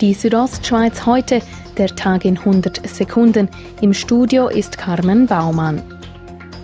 Die Südostschweiz heute, der Tag in 100 Sekunden. Im Studio ist Carmen Baumann.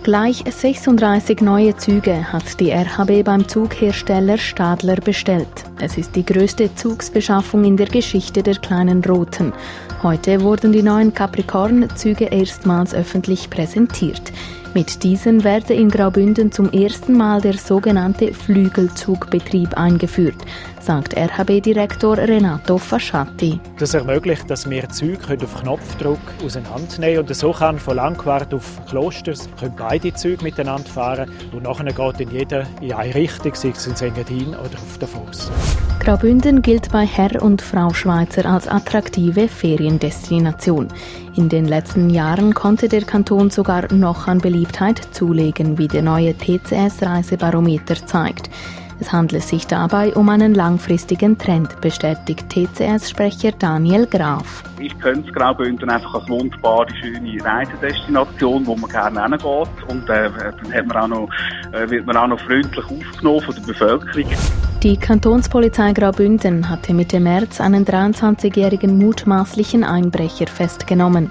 Gleich 36 neue Züge hat die RHB beim Zughersteller Stadler bestellt. Es ist die größte Zugsbeschaffung in der Geschichte der kleinen Roten. Heute wurden die neuen Capricorn-Züge erstmals öffentlich präsentiert. Mit diesen werde in Graubünden zum ersten Mal der sogenannte Flügelzugbetrieb eingeführt, sagt RHB-Direktor Renato Fasciatti. Das ermöglicht, dass wir Züge auf Knopfdruck auseinandernehmen und so kann von Langquart auf Klosters können beide Züge miteinander fahren und nachher geht in jeder in eine Richtung, sei es in Engadin oder auf der Fuß. Graubünden gilt bei Herr und Frau Schweizer als attraktive Feriendestination. In den letzten Jahren konnte der Kanton sogar noch an Beliebtheit zulegen, wie der neue TCS-Reisebarometer zeigt. Es handelt sich dabei um einen langfristigen Trend, bestätigt TCS-Sprecher Daniel Graf. Ich könnte Graubünden einfach als wunderbare, schöne Reisedestination, wo man gerne hingeht. Und äh, dann hat man auch noch, äh, wird man auch noch freundlich aufgenommen von der Bevölkerung. Die Kantonspolizei Graubünden hatte Mitte März einen 23-jährigen mutmaßlichen Einbrecher festgenommen.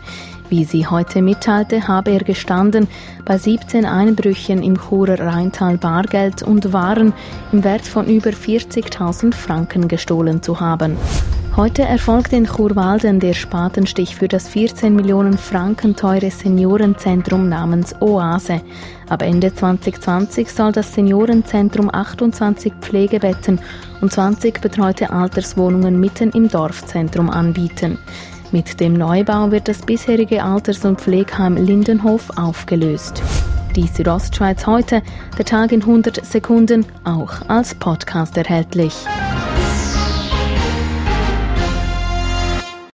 Wie sie heute mitteilte, habe er gestanden, bei 17 Einbrüchen im Churer Rheintal Bargeld und Waren im Wert von über 40.000 Franken gestohlen zu haben. Heute erfolgt in Churwalden der Spatenstich für das 14 Millionen Franken teure Seniorenzentrum namens Oase. Ab Ende 2020 soll das Seniorenzentrum 28 Pflegebetten und 20 betreute Alterswohnungen mitten im Dorfzentrum anbieten. Mit dem Neubau wird das bisherige Alters- und Pflegeheim Lindenhof aufgelöst. Die Südostschweiz heute, der Tag in 100 Sekunden, auch als Podcast erhältlich.